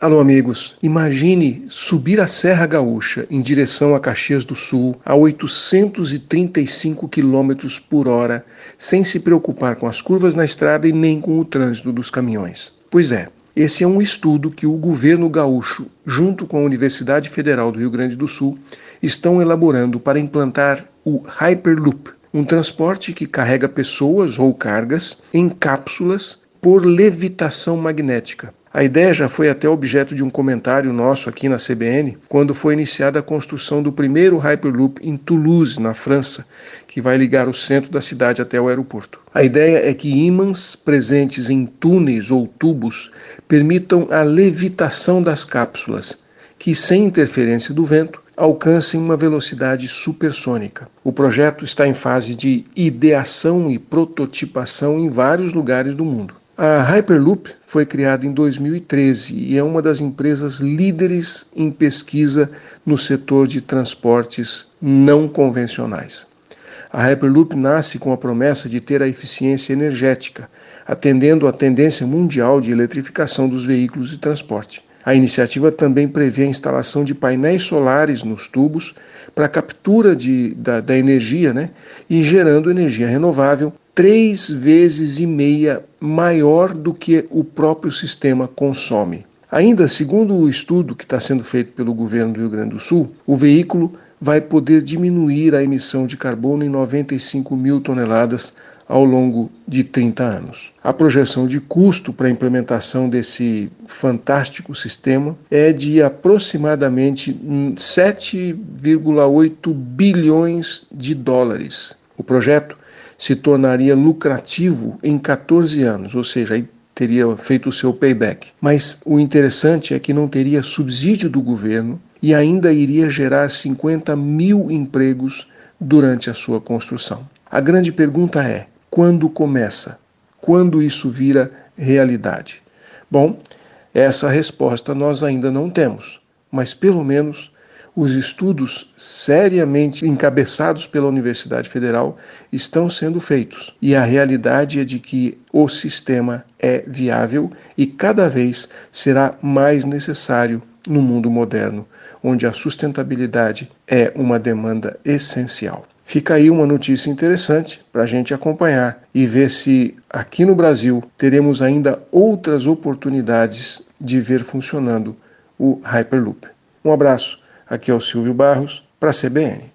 Alô, amigos. Imagine subir a Serra Gaúcha em direção a Caxias do Sul a 835 km por hora, sem se preocupar com as curvas na estrada e nem com o trânsito dos caminhões. Pois é, esse é um estudo que o governo gaúcho, junto com a Universidade Federal do Rio Grande do Sul, estão elaborando para implantar o Hyperloop, um transporte que carrega pessoas ou cargas em cápsulas por levitação magnética. A ideia já foi até objeto de um comentário nosso aqui na CBN, quando foi iniciada a construção do primeiro Hyperloop em Toulouse, na França, que vai ligar o centro da cidade até o aeroporto. A ideia é que ímãs presentes em túneis ou tubos permitam a levitação das cápsulas, que, sem interferência do vento, alcancem uma velocidade supersônica. O projeto está em fase de ideação e prototipação em vários lugares do mundo. A Hyperloop foi criada em 2013 e é uma das empresas líderes em pesquisa no setor de transportes não convencionais. A Hyperloop nasce com a promessa de ter a eficiência energética, atendendo à tendência mundial de eletrificação dos veículos de transporte. A iniciativa também prevê a instalação de painéis solares nos tubos para captura de, da, da energia né, e gerando energia renovável três vezes e meia maior do que o próprio sistema consome. Ainda segundo o estudo que está sendo feito pelo governo do Rio Grande do Sul, o veículo vai poder diminuir a emissão de carbono em 95 mil toneladas ao longo de 30 anos. A projeção de custo para a implementação desse fantástico sistema é de aproximadamente 7,8 bilhões de dólares. O projeto se tornaria lucrativo em 14 anos, ou seja, aí teria feito o seu payback. Mas o interessante é que não teria subsídio do governo e ainda iria gerar 50 mil empregos durante a sua construção. A grande pergunta é: quando começa? Quando isso vira realidade? Bom, essa resposta nós ainda não temos, mas pelo menos os estudos seriamente encabeçados pela Universidade Federal estão sendo feitos e a realidade é de que o sistema é viável e cada vez será mais necessário no mundo moderno, onde a sustentabilidade é uma demanda essencial. Fica aí uma notícia interessante para a gente acompanhar e ver se aqui no Brasil teremos ainda outras oportunidades de ver funcionando o Hyperloop. Um abraço. Aqui é o Silvio Barros, para a CBN.